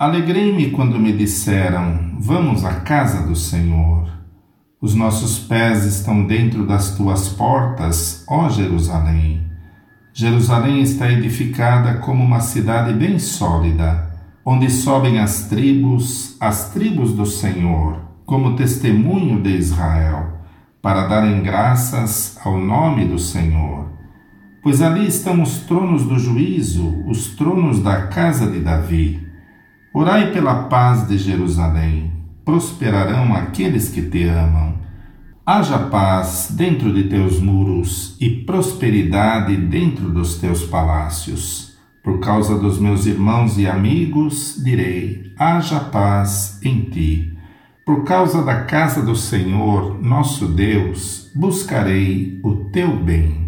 Alegrei-me quando me disseram: Vamos à casa do Senhor. Os nossos pés estão dentro das tuas portas, ó Jerusalém. Jerusalém está edificada como uma cidade bem sólida, onde sobem as tribos, as tribos do Senhor, como testemunho de Israel, para darem graças ao nome do Senhor. Pois ali estão os tronos do juízo, os tronos da casa de Davi. Orai pela paz de Jerusalém. Prosperarão aqueles que te amam. Haja paz dentro de teus muros e prosperidade dentro dos teus palácios. Por causa dos meus irmãos e amigos, direi: haja paz em ti. Por causa da casa do Senhor, nosso Deus, buscarei o teu bem.